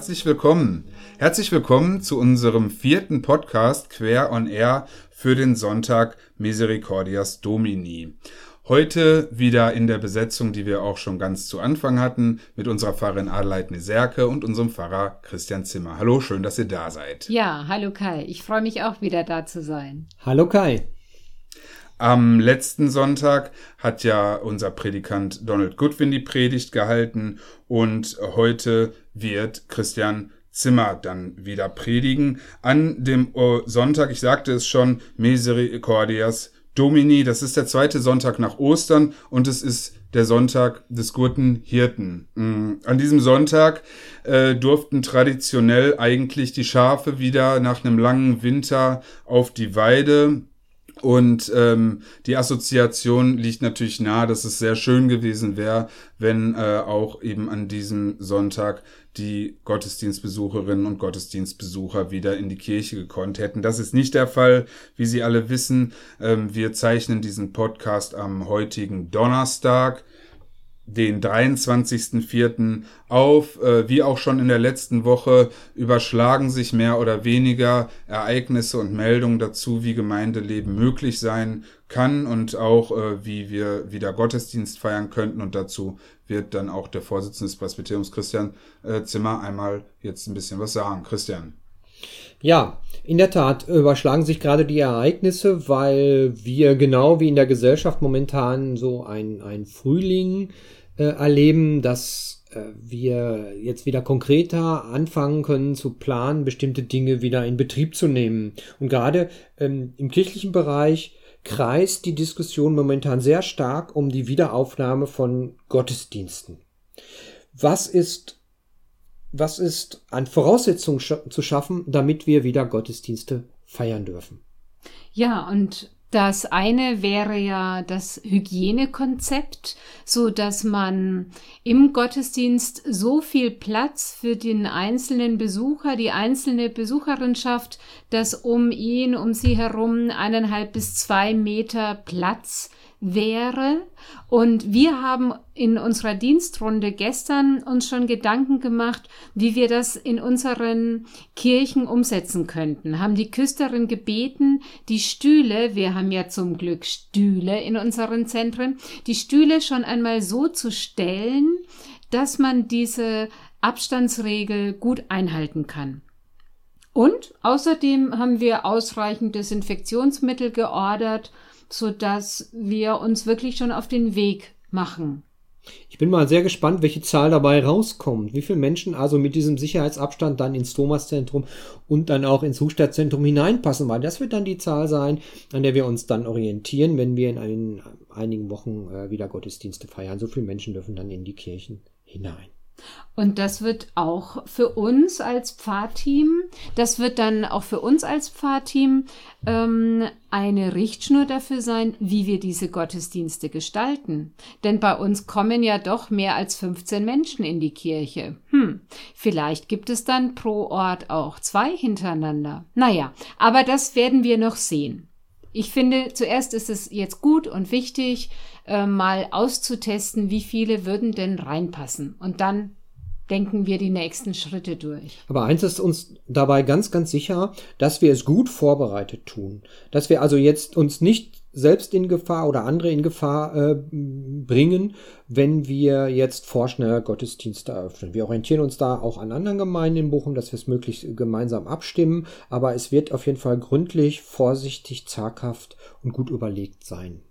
Herzlich willkommen. Herzlich willkommen zu unserem vierten Podcast Quer on Air für den Sonntag Misericordias Domini. Heute wieder in der Besetzung, die wir auch schon ganz zu Anfang hatten, mit unserer Pfarrerin Adelheid Neserke und unserem Pfarrer Christian Zimmer. Hallo, schön, dass ihr da seid. Ja, hallo Kai. Ich freue mich auch wieder da zu sein. Hallo Kai. Am letzten Sonntag hat ja unser Predikant Donald Goodwin die Predigt gehalten und heute wird Christian Zimmer dann wieder predigen. An dem Sonntag, ich sagte es schon, Misericordias Domini, das ist der zweite Sonntag nach Ostern und es ist der Sonntag des guten Hirten. Mm, an diesem Sonntag äh, durften traditionell eigentlich die Schafe wieder nach einem langen Winter auf die Weide. Und ähm, die Assoziation liegt natürlich nahe, dass es sehr schön gewesen wäre, wenn äh, auch eben an diesem Sonntag die Gottesdienstbesucherinnen und Gottesdienstbesucher wieder in die Kirche gekonnt hätten. Das ist nicht der Fall, wie Sie alle wissen. Ähm, wir zeichnen diesen Podcast am heutigen Donnerstag den 23.04. auf. Äh, wie auch schon in der letzten Woche überschlagen sich mehr oder weniger Ereignisse und Meldungen dazu, wie Gemeindeleben möglich sein kann und auch äh, wie wir wieder Gottesdienst feiern könnten. Und dazu wird dann auch der Vorsitzende des Presbyteriums Christian äh, Zimmer einmal jetzt ein bisschen was sagen. Christian. Ja, in der Tat überschlagen sich gerade die Ereignisse, weil wir genau wie in der Gesellschaft momentan so ein, ein Frühling äh, erleben, dass äh, wir jetzt wieder konkreter anfangen können zu planen, bestimmte Dinge wieder in Betrieb zu nehmen. Und gerade ähm, im kirchlichen Bereich kreist die Diskussion momentan sehr stark um die Wiederaufnahme von Gottesdiensten. Was ist was ist an Voraussetzungen zu schaffen, damit wir wieder Gottesdienste feiern dürfen? Ja, und das eine wäre ja das Hygienekonzept, so dass man im Gottesdienst so viel Platz für den einzelnen Besucher, die einzelne Besucherin schafft, dass um ihn, um sie herum eineinhalb bis zwei Meter Platz wäre. Und wir haben in unserer Dienstrunde gestern uns schon Gedanken gemacht, wie wir das in unseren Kirchen umsetzen könnten. Haben die Küsterin gebeten, die Stühle, wir haben ja zum Glück Stühle in unseren Zentren, die Stühle schon einmal so zu stellen, dass man diese Abstandsregel gut einhalten kann. Und außerdem haben wir ausreichend Desinfektionsmittel geordert so dass wir uns wirklich schon auf den Weg machen. Ich bin mal sehr gespannt, welche Zahl dabei rauskommt. Wie viele Menschen also mit diesem Sicherheitsabstand dann ins Thomaszentrum und dann auch ins Hustadtzentrum hineinpassen, weil das wird dann die Zahl sein, an der wir uns dann orientieren, wenn wir in ein, einigen Wochen äh, wieder Gottesdienste feiern. So viele Menschen dürfen dann in die Kirchen hinein. Und das wird auch für uns als Pfarrteam, das wird dann auch für uns als Pfarrteam ähm, eine Richtschnur dafür sein, wie wir diese Gottesdienste gestalten. Denn bei uns kommen ja doch mehr als 15 Menschen in die Kirche. Hm, vielleicht gibt es dann pro Ort auch zwei hintereinander. Naja, aber das werden wir noch sehen. Ich finde, zuerst ist es jetzt gut und wichtig, äh, mal auszutesten, wie viele würden denn reinpassen. Und dann denken wir die nächsten Schritte durch. Aber eins ist uns dabei ganz, ganz sicher, dass wir es gut vorbereitet tun. Dass wir also jetzt uns nicht selbst in Gefahr oder andere in Gefahr äh, bringen, wenn wir jetzt vorschnell Gottesdienste eröffnen. Wir orientieren uns da auch an anderen Gemeinden in Bochum, dass wir es möglichst gemeinsam abstimmen, aber es wird auf jeden Fall gründlich, vorsichtig, zaghaft und gut überlegt sein.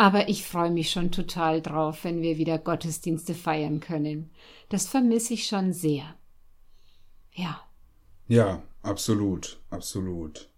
Aber ich freue mich schon total drauf, wenn wir wieder Gottesdienste feiern können. Das vermisse ich schon sehr. Ja. Ja, absolut, absolut.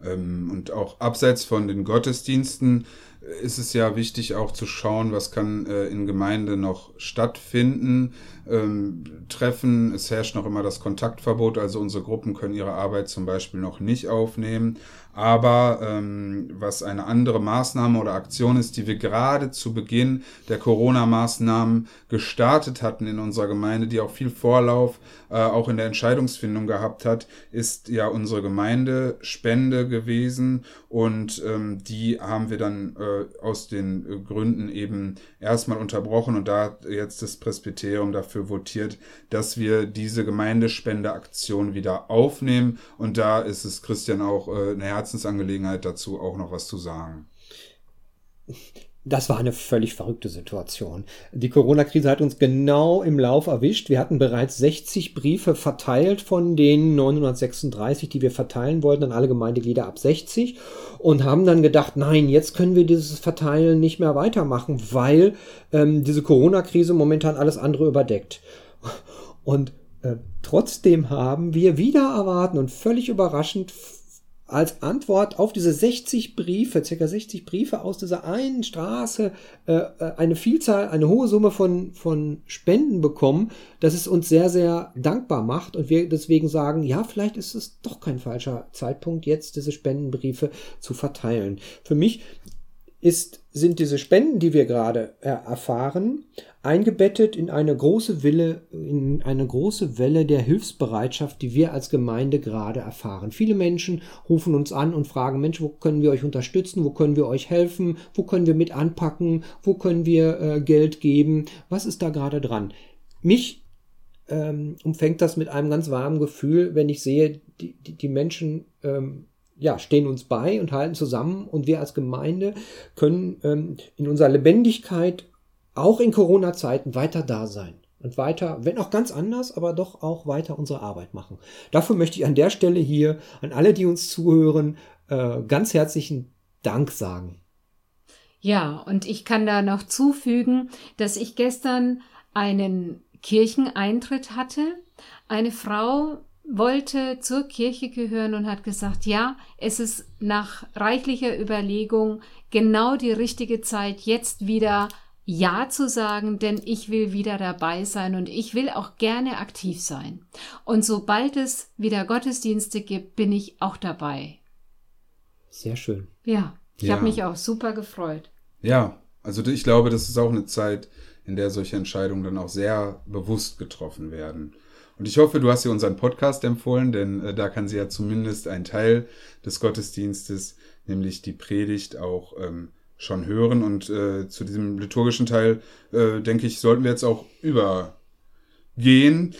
Ähm, und auch abseits von den Gottesdiensten äh, ist es ja wichtig auch zu schauen, was kann äh, in Gemeinde noch stattfinden. Ähm, Treffen, es herrscht noch immer das Kontaktverbot, also unsere Gruppen können ihre Arbeit zum Beispiel noch nicht aufnehmen. Aber ähm, was eine andere Maßnahme oder Aktion ist, die wir gerade zu Beginn der Corona-Maßnahmen gestartet hatten in unserer Gemeinde, die auch viel Vorlauf äh, auch in der Entscheidungsfindung gehabt hat, ist ja unsere Gemeindespende gewesen und ähm, die haben wir dann äh, aus den Gründen eben erstmal unterbrochen und da hat jetzt das Presbyterium dafür votiert, dass wir diese Gemeindespendeaktion wieder aufnehmen und da ist es Christian auch äh, eine Herzensangelegenheit dazu auch noch was zu sagen. Das war eine völlig verrückte Situation. Die Corona-Krise hat uns genau im Lauf erwischt. Wir hatten bereits 60 Briefe verteilt von den 936, die wir verteilen wollten an alle Gemeindeglieder ab 60 und haben dann gedacht, nein, jetzt können wir dieses Verteilen nicht mehr weitermachen, weil ähm, diese Corona-Krise momentan alles andere überdeckt. Und äh, trotzdem haben wir wieder erwarten und völlig überraschend als Antwort auf diese 60 Briefe, circa 60 Briefe aus dieser einen Straße, äh, äh, eine Vielzahl, eine hohe Summe von, von Spenden bekommen, dass es uns sehr, sehr dankbar macht und wir deswegen sagen, ja, vielleicht ist es doch kein falscher Zeitpunkt, jetzt diese Spendenbriefe zu verteilen. Für mich ist, sind diese Spenden, die wir gerade äh, erfahren, eingebettet in eine große Welle, in eine große Welle der Hilfsbereitschaft, die wir als Gemeinde gerade erfahren. Viele Menschen rufen uns an und fragen, Mensch, wo können wir euch unterstützen? Wo können wir euch helfen? Wo können wir mit anpacken? Wo können wir äh, Geld geben? Was ist da gerade dran? Mich ähm, umfängt das mit einem ganz warmen Gefühl, wenn ich sehe, die, die, die Menschen ähm, ja, stehen uns bei und halten zusammen und wir als Gemeinde können ähm, in unserer Lebendigkeit auch in Corona-Zeiten weiter da sein und weiter, wenn auch ganz anders, aber doch auch weiter unsere Arbeit machen. Dafür möchte ich an der Stelle hier an alle, die uns zuhören, äh, ganz herzlichen Dank sagen. Ja, und ich kann da noch zufügen, dass ich gestern einen Kircheneintritt hatte. Eine Frau wollte zur Kirche gehören und hat gesagt, ja, es ist nach reichlicher Überlegung genau die richtige Zeit, jetzt wieder Ja zu sagen, denn ich will wieder dabei sein und ich will auch gerne aktiv sein. Und sobald es wieder Gottesdienste gibt, bin ich auch dabei. Sehr schön. Ja, ich ja. habe mich auch super gefreut. Ja, also ich glaube, das ist auch eine Zeit, in der solche Entscheidungen dann auch sehr bewusst getroffen werden. Und ich hoffe, du hast ihr unseren Podcast empfohlen, denn äh, da kann sie ja zumindest einen Teil des Gottesdienstes, nämlich die Predigt, auch ähm, schon hören. Und äh, zu diesem liturgischen Teil, äh, denke ich, sollten wir jetzt auch übergehen.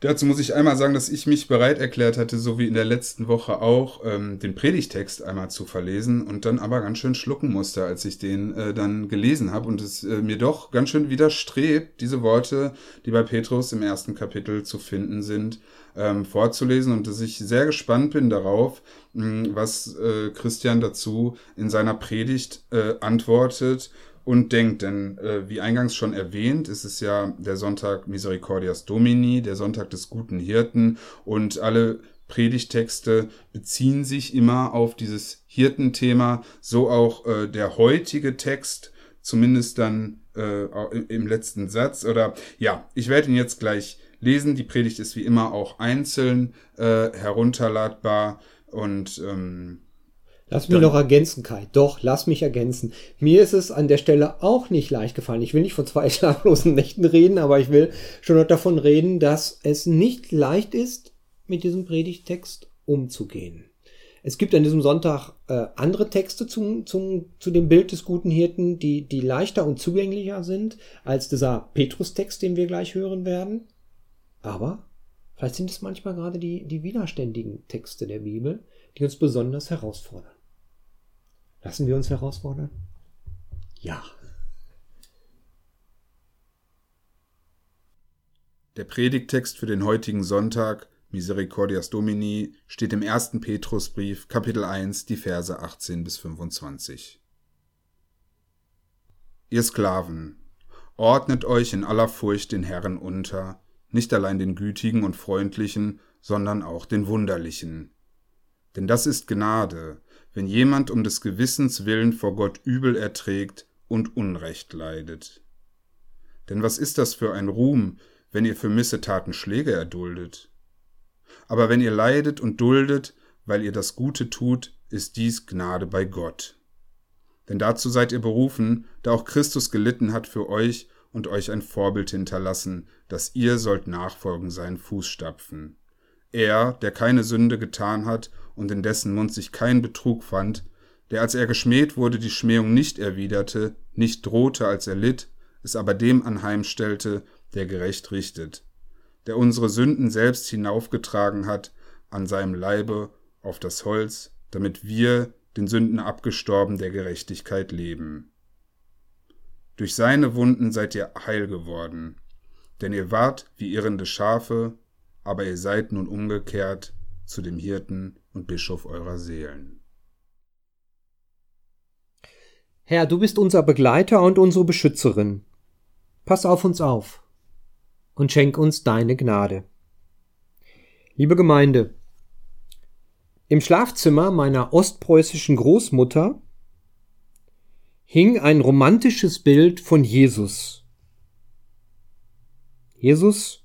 Dazu muss ich einmal sagen, dass ich mich bereit erklärt hatte, so wie in der letzten Woche auch, ähm, den Predigtext einmal zu verlesen und dann aber ganz schön schlucken musste, als ich den äh, dann gelesen habe und es äh, mir doch ganz schön widerstrebt, diese Worte, die bei Petrus im ersten Kapitel zu finden sind, ähm, vorzulesen und dass ich sehr gespannt bin darauf, mh, was äh, Christian dazu in seiner Predigt äh, antwortet und denkt. Denn äh, wie eingangs schon erwähnt, ist es ja der Sonntag Misericordias Domini, der Sonntag des guten Hirten und alle Predigtexte beziehen sich immer auf dieses Hirtenthema, so auch äh, der heutige Text, zumindest dann äh, im letzten Satz. Oder ja, ich werde ihn jetzt gleich lesen. Die Predigt ist wie immer auch einzeln äh, herunterladbar und ähm, Lass mich noch ergänzen, Kai. Doch, lass mich ergänzen. Mir ist es an der Stelle auch nicht leicht gefallen. Ich will nicht von zwei schlaflosen Nächten reden, aber ich will schon noch davon reden, dass es nicht leicht ist, mit diesem Predigtext umzugehen. Es gibt an diesem Sonntag äh, andere Texte zum, zum, zu dem Bild des guten Hirten, die, die leichter und zugänglicher sind als dieser Petrus-Text, den wir gleich hören werden. Aber vielleicht sind es manchmal gerade die, die widerständigen Texte der Bibel, die uns besonders herausfordern. Lassen wir uns herausfordern? Ja. Der Predigtext für den heutigen Sonntag, Misericordias Domini, steht im ersten Petrusbrief, Kapitel 1, die Verse 18 bis 25. Ihr Sklaven, ordnet euch in aller Furcht den Herren unter, nicht allein den Gütigen und Freundlichen, sondern auch den Wunderlichen. Denn das ist Gnade, wenn jemand um des Gewissens willen vor Gott Übel erträgt und Unrecht leidet. Denn was ist das für ein Ruhm, wenn ihr für Missetaten Schläge erduldet? Aber wenn ihr leidet und duldet, weil ihr das Gute tut, ist dies Gnade bei Gott. Denn dazu seid ihr berufen, da auch Christus gelitten hat für euch und euch ein Vorbild hinterlassen, dass ihr sollt nachfolgen seinen Fußstapfen. Er, der keine Sünde getan hat und in dessen Mund sich kein Betrug fand, der als er geschmäht wurde die Schmähung nicht erwiderte, nicht drohte, als er litt, es aber dem anheimstellte, der gerecht richtet, der unsere Sünden selbst hinaufgetragen hat an seinem Leibe auf das Holz, damit wir, den Sünden abgestorben, der Gerechtigkeit leben. Durch seine Wunden seid ihr heil geworden, denn ihr wart wie irrende Schafe, aber ihr seid nun umgekehrt zu dem Hirten und Bischof eurer Seelen. Herr, du bist unser Begleiter und unsere Beschützerin. Pass auf uns auf und schenk uns deine Gnade. Liebe Gemeinde, im Schlafzimmer meiner ostpreußischen Großmutter hing ein romantisches Bild von Jesus. Jesus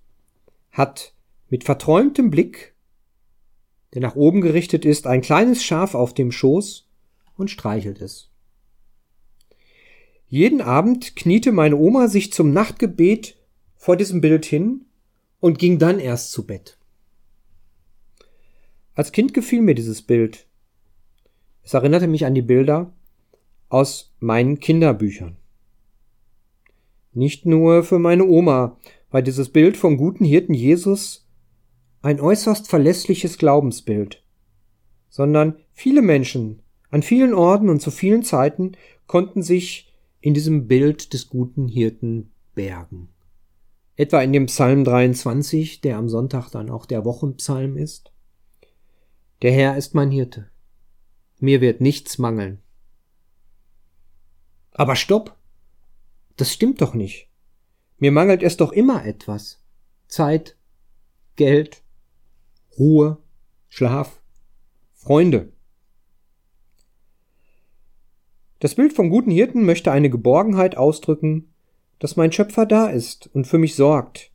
hat mit verträumtem Blick, der nach oben gerichtet ist, ein kleines Schaf auf dem Schoß und streichelt es. Jeden Abend kniete meine Oma sich zum Nachtgebet vor diesem Bild hin und ging dann erst zu Bett. Als Kind gefiel mir dieses Bild. Es erinnerte mich an die Bilder aus meinen Kinderbüchern. Nicht nur für meine Oma war dieses Bild vom guten Hirten Jesus ein äußerst verlässliches Glaubensbild, sondern viele Menschen an vielen Orten und zu vielen Zeiten konnten sich in diesem Bild des guten Hirten bergen. Etwa in dem Psalm 23, der am Sonntag dann auch der Wochenpsalm ist. Der Herr ist mein Hirte. Mir wird nichts mangeln. Aber stopp! Das stimmt doch nicht. Mir mangelt es doch immer etwas. Zeit, Geld, Ruhe, Schlaf, Freunde. Das Bild vom guten Hirten möchte eine Geborgenheit ausdrücken, dass mein Schöpfer da ist und für mich sorgt,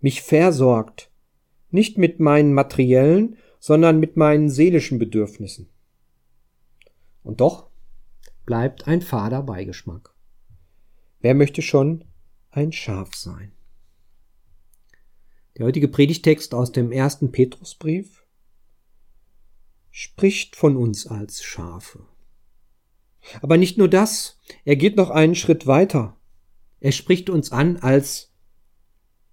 mich versorgt, nicht mit meinen materiellen, sondern mit meinen seelischen Bedürfnissen. Und doch bleibt ein fader Beigeschmack. Wer möchte schon ein Schaf sein? Der heutige Predigtext aus dem ersten Petrusbrief spricht von uns als Schafe. Aber nicht nur das, er geht noch einen Schritt weiter. Er spricht uns an als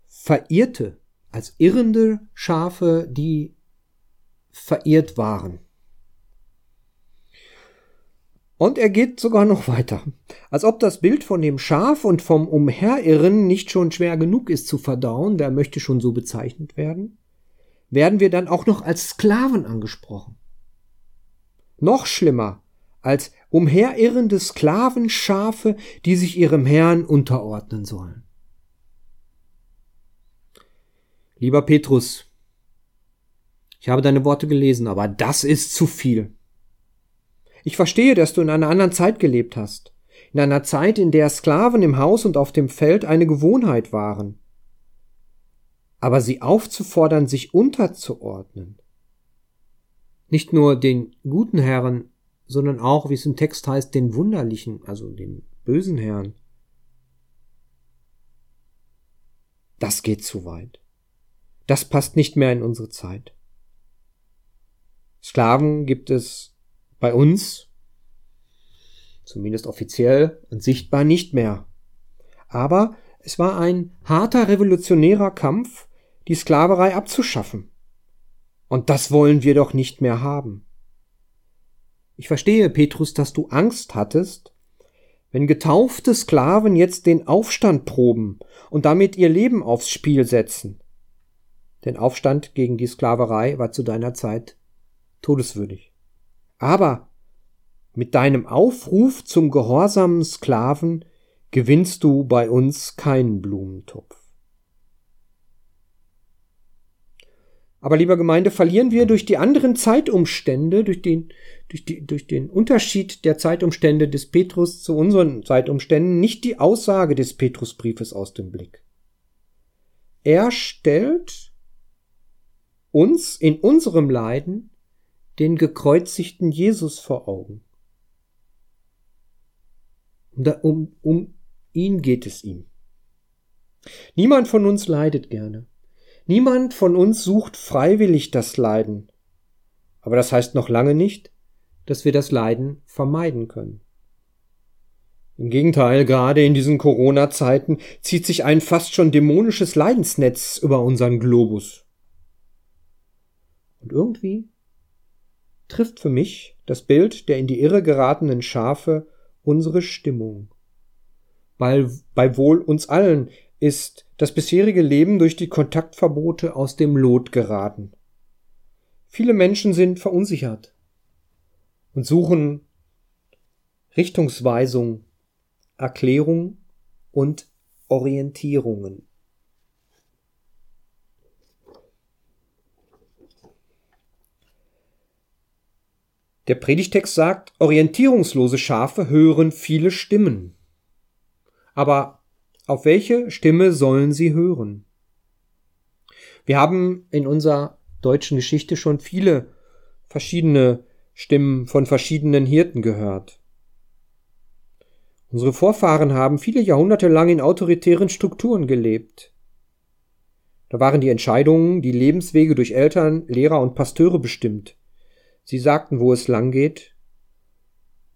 verirrte, als irrende Schafe, die verirrt waren. Und er geht sogar noch weiter. Als ob das Bild von dem Schaf und vom Umherirren nicht schon schwer genug ist zu verdauen, der möchte schon so bezeichnet werden, werden wir dann auch noch als Sklaven angesprochen. Noch schlimmer als umherirrende Sklavenschafe, die sich ihrem Herrn unterordnen sollen. Lieber Petrus, ich habe deine Worte gelesen, aber das ist zu viel. Ich verstehe, dass du in einer anderen Zeit gelebt hast. In einer Zeit, in der Sklaven im Haus und auf dem Feld eine Gewohnheit waren. Aber sie aufzufordern, sich unterzuordnen. Nicht nur den guten Herren, sondern auch, wie es im Text heißt, den wunderlichen, also den bösen Herren. Das geht zu weit. Das passt nicht mehr in unsere Zeit. Sklaven gibt es bei uns, zumindest offiziell und sichtbar, nicht mehr. Aber es war ein harter revolutionärer Kampf, die Sklaverei abzuschaffen. Und das wollen wir doch nicht mehr haben. Ich verstehe, Petrus, dass du Angst hattest, wenn getaufte Sklaven jetzt den Aufstand proben und damit ihr Leben aufs Spiel setzen. Denn Aufstand gegen die Sklaverei war zu deiner Zeit todeswürdig. Aber mit deinem Aufruf zum gehorsamen Sklaven gewinnst du bei uns keinen Blumentopf. Aber lieber Gemeinde, verlieren wir durch die anderen Zeitumstände, durch den, durch, die, durch den Unterschied der Zeitumstände des Petrus zu unseren Zeitumständen nicht die Aussage des Petrusbriefes aus dem Blick. Er stellt uns in unserem Leiden den gekreuzigten Jesus vor Augen. Um, um ihn geht es ihm. Niemand von uns leidet gerne. Niemand von uns sucht freiwillig das Leiden. Aber das heißt noch lange nicht, dass wir das Leiden vermeiden können. Im Gegenteil, gerade in diesen Corona-Zeiten zieht sich ein fast schon dämonisches Leidensnetz über unseren Globus. Und irgendwie trifft für mich das Bild der in die Irre geratenen Schafe unsere Stimmung. Weil bei wohl uns allen ist das bisherige Leben durch die Kontaktverbote aus dem Lot geraten. Viele Menschen sind verunsichert und suchen Richtungsweisung, Erklärung und Orientierungen. Der Predigtext sagt, orientierungslose Schafe hören viele Stimmen. Aber auf welche Stimme sollen sie hören? Wir haben in unserer deutschen Geschichte schon viele verschiedene Stimmen von verschiedenen Hirten gehört. Unsere Vorfahren haben viele Jahrhunderte lang in autoritären Strukturen gelebt. Da waren die Entscheidungen, die Lebenswege durch Eltern, Lehrer und Pasteure bestimmt. Sie sagten, wo es lang geht,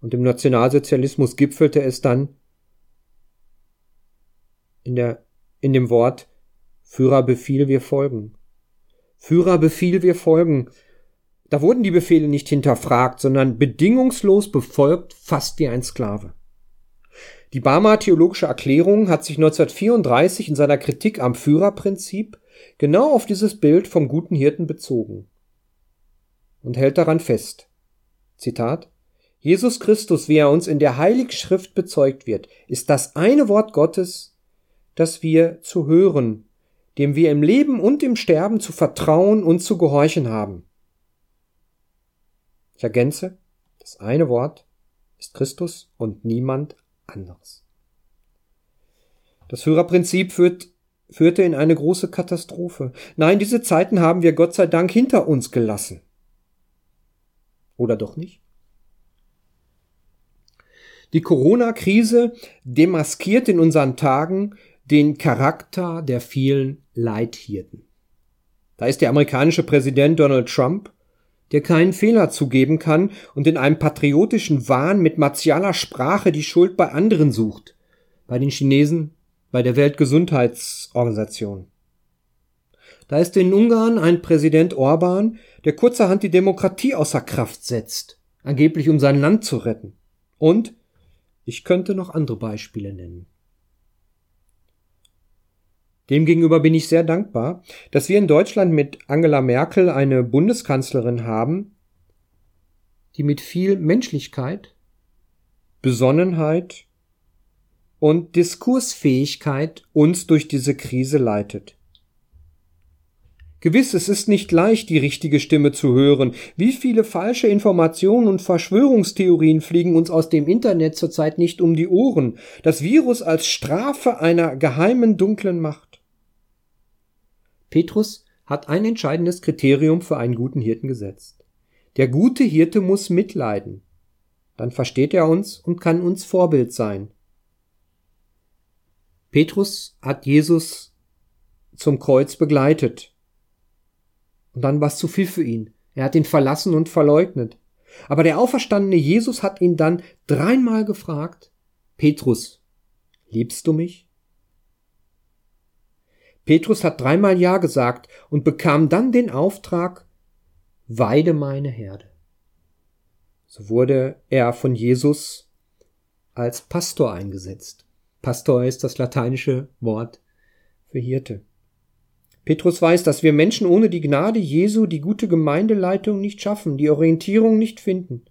und im Nationalsozialismus gipfelte es dann in der, in dem Wort Führerbefehl wir folgen. Führerbefehl wir folgen. Da wurden die Befehle nicht hinterfragt, sondern bedingungslos befolgt, fast wie ein Sklave. Die Barmer Theologische Erklärung hat sich 1934 in seiner Kritik am Führerprinzip genau auf dieses Bild vom guten Hirten bezogen und hält daran fest. Zitat Jesus Christus, wie er uns in der Heiligen Schrift bezeugt wird, ist das eine Wort Gottes, das wir zu hören, dem wir im Leben und im Sterben zu vertrauen und zu gehorchen haben. Ich ergänze, das eine Wort ist Christus und niemand anderes. Das Führerprinzip führt, führte in eine große Katastrophe. Nein, diese Zeiten haben wir Gott sei Dank hinter uns gelassen. Oder doch nicht? Die Corona-Krise demaskiert in unseren Tagen den Charakter der vielen Leithirten. Da ist der amerikanische Präsident Donald Trump, der keinen Fehler zugeben kann und in einem patriotischen Wahn mit martialer Sprache die Schuld bei anderen sucht, bei den Chinesen, bei der Weltgesundheitsorganisation. Da ist in Ungarn ein Präsident Orban, der kurzerhand die Demokratie außer Kraft setzt, angeblich um sein Land zu retten. Und ich könnte noch andere Beispiele nennen. Demgegenüber bin ich sehr dankbar, dass wir in Deutschland mit Angela Merkel eine Bundeskanzlerin haben, die mit viel Menschlichkeit, Besonnenheit und Diskursfähigkeit uns durch diese Krise leitet. Gewiss, es ist nicht leicht, die richtige Stimme zu hören. Wie viele falsche Informationen und Verschwörungstheorien fliegen uns aus dem Internet zurzeit nicht um die Ohren. Das Virus als Strafe einer geheimen dunklen Macht. Petrus hat ein entscheidendes Kriterium für einen guten Hirten gesetzt. Der gute Hirte muss mitleiden. Dann versteht er uns und kann uns Vorbild sein. Petrus hat Jesus zum Kreuz begleitet und dann war es zu viel für ihn. Er hat ihn verlassen und verleugnet. Aber der auferstandene Jesus hat ihn dann dreimal gefragt, Petrus, liebst du mich? Petrus hat dreimal Ja gesagt und bekam dann den Auftrag, weide meine Herde. So wurde er von Jesus als Pastor eingesetzt. Pastor ist das lateinische Wort für Hirte. Petrus weiß, dass wir Menschen ohne die Gnade Jesu die gute Gemeindeleitung nicht schaffen, die Orientierung nicht finden.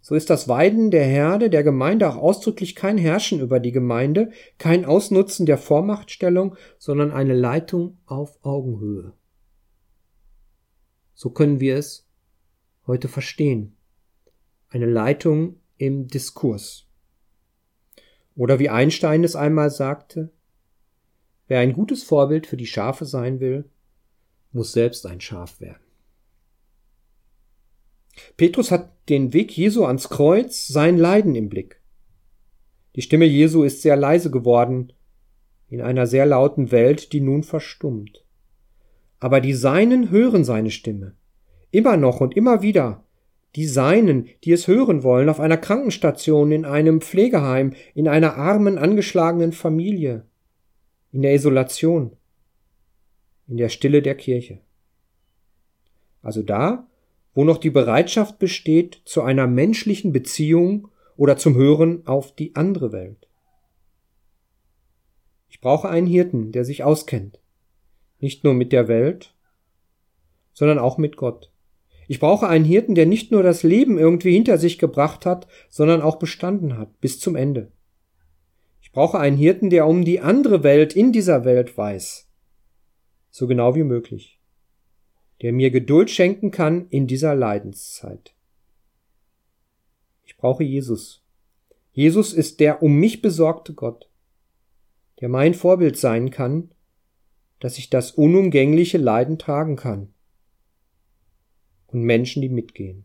So ist das Weiden der Herde der Gemeinde auch ausdrücklich kein Herrschen über die Gemeinde, kein Ausnutzen der Vormachtstellung, sondern eine Leitung auf Augenhöhe. So können wir es heute verstehen. Eine Leitung im Diskurs. Oder wie Einstein es einmal sagte, Wer ein gutes Vorbild für die Schafe sein will, muss selbst ein Schaf werden. Petrus hat den Weg Jesu ans Kreuz, sein Leiden im Blick. Die Stimme Jesu ist sehr leise geworden in einer sehr lauten Welt, die nun verstummt. Aber die Seinen hören seine Stimme. Immer noch und immer wieder. Die Seinen, die es hören wollen, auf einer Krankenstation, in einem Pflegeheim, in einer armen, angeschlagenen Familie, in der Isolation, in der Stille der Kirche. Also da, wo noch die Bereitschaft besteht zu einer menschlichen Beziehung oder zum Hören auf die andere Welt. Ich brauche einen Hirten, der sich auskennt, nicht nur mit der Welt, sondern auch mit Gott. Ich brauche einen Hirten, der nicht nur das Leben irgendwie hinter sich gebracht hat, sondern auch bestanden hat, bis zum Ende. Ich brauche einen Hirten, der um die andere Welt in dieser Welt weiß, so genau wie möglich der mir Geduld schenken kann in dieser Leidenszeit. Ich brauche Jesus. Jesus ist der um mich besorgte Gott, der mein Vorbild sein kann, dass ich das unumgängliche Leiden tragen kann. Und Menschen, die mitgehen.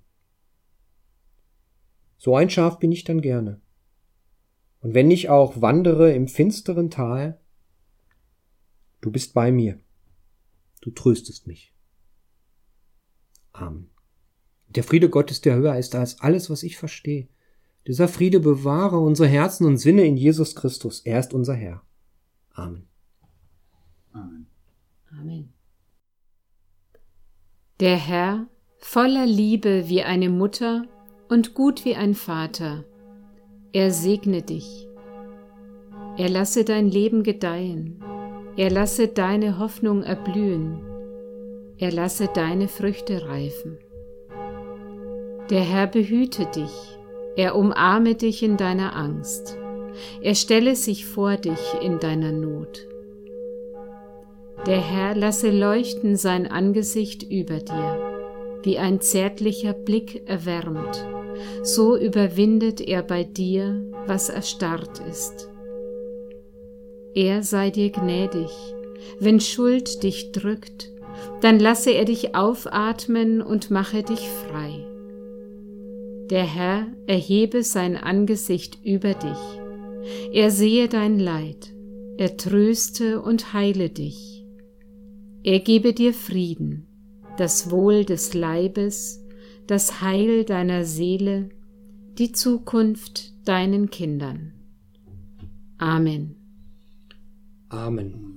So ein Schaf bin ich dann gerne. Und wenn ich auch wandere im finsteren Tal, du bist bei mir. Du tröstest mich. Amen. Der Friede Gottes, der höher ist als alles, was ich verstehe. Dieser Friede bewahre unsere Herzen und Sinne in Jesus Christus. Er ist unser Herr. Amen. Amen. Amen. Der Herr, voller Liebe wie eine Mutter und gut wie ein Vater, er segne dich. Er lasse dein Leben gedeihen. Er lasse deine Hoffnung erblühen er lasse deine Früchte reifen. Der Herr behüte dich, er umarme dich in deiner Angst, er stelle sich vor dich in deiner Not. Der Herr lasse leuchten sein Angesicht über dir, wie ein zärtlicher Blick erwärmt, so überwindet er bei dir, was erstarrt ist. Er sei dir gnädig, wenn Schuld dich drückt, dann lasse er dich aufatmen und mache dich frei. Der Herr erhebe sein Angesicht über dich, er sehe dein Leid, er tröste und heile dich. Er gebe dir Frieden, das Wohl des Leibes, das Heil deiner Seele, die Zukunft deinen Kindern. Amen. Amen.